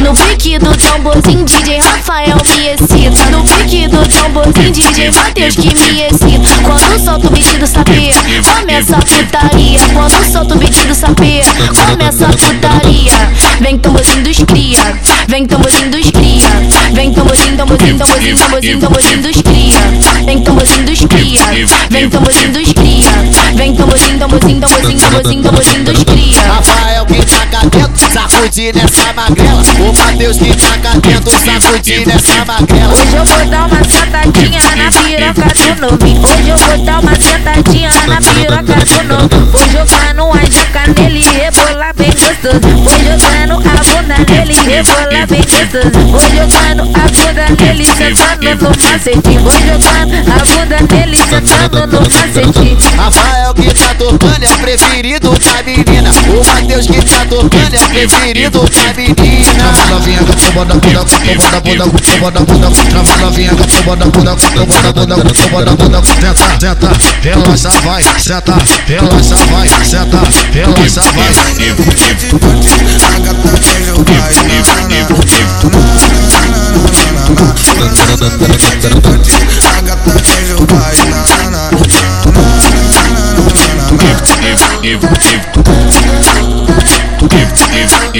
No pique do tamborzinho DJ Rafael me excita. No pique do tamborzinho DJ Matheus que me excita. Quando solto o beat do sapê, começa a putaria. Quando solto o beat do sapê, começa a putaria. Vem tamborzinho dos cria, vem tamborzinho dos cria Vem tamborzinho, tamborzinho, tamborzinho, tamborzinho, tamborzinho dos cria Vem tamborzinho dos cria, vem tamborzinho dos cria Vem tamborzinho, tamborzinho, tamborzinho, tamborzinho, tamborzinho dos cria Rafael que taca dentro, sacude nessa magrela. O Matheus que taca dentro, sacude nessa magrela. Hoje eu vou dar uma sentadinha na piroca do novinho. Hoje eu vou dar uma sentadinha na piroca do novo. Vou jogar no jaca nele e rebolar bem gostoso. Vou jogando a bunda nele e rebolar bem gostoso. Vou jogando a bunda nele sentando no macete. Vou jogando a bunda nele sentando no macete. Rafael que tá tocando é preferido da menina. O Matheus que tá tocando é preferido da menina. novinha da bunda, da bunda, da bunda, trava novinha da bunda, da bunda, da bunda, senta, senta, relaxa vai, senta, relaxa vai, senta, relaxa vai.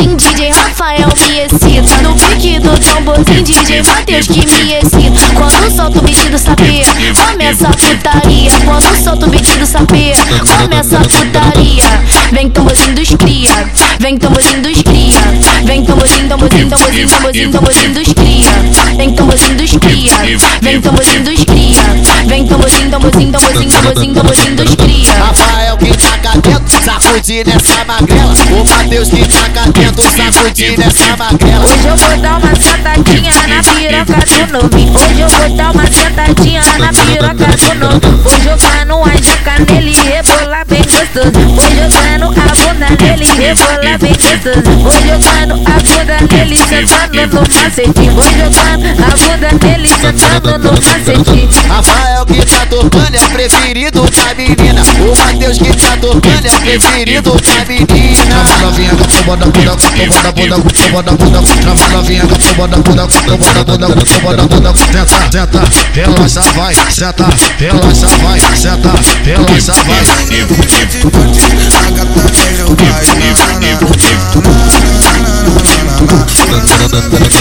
tamborzinho DJ Rafael me excita. No pique do tamborzinho DJ Matheus que me excita. Quando solto o beat do sapê, começa a putaria. Quando solto o beat do sapê, começa a putaria. Vem tamborzinho dos cria, vem tamborzinho dos cria. Vem tamborzinho, tamborzinho, tamborzinho, tamborzinho, tamborzinho dos cria. Vem tamborzinho dos cria, vem tamborzinho dos cria. Vem tamborzinho, tamborzinho, tamborzinho, tamborzinho, tamborzinho dos cria sacude nessa magrela. O Matheus que taca dentro, sacude nessa magrela. Hoje eu vou dar uma sentadinha na piroca do novinho. Hoje eu vou dar uma sentadinha na piroca do novo. Vou jogar no jaca nele e rebolar bem gostoso. Vou jogando a bunda nele e rebolar bem gostoso. Vou jogando a bunda nele sentando no macete. Vou jogando a bunda nele sentando no macete. Rafael que tá tocando é preferido da menina. O Matheus que tá tocando é preferido da menina. novinha com toba da bunda, com toba da bunda, com toba da bunda, trava novinha com toba da bunda, com toba da bunda, com toba da bunda, senta, senta, relaxa vai, senta, relaxa vai, senta, relaxa vai. If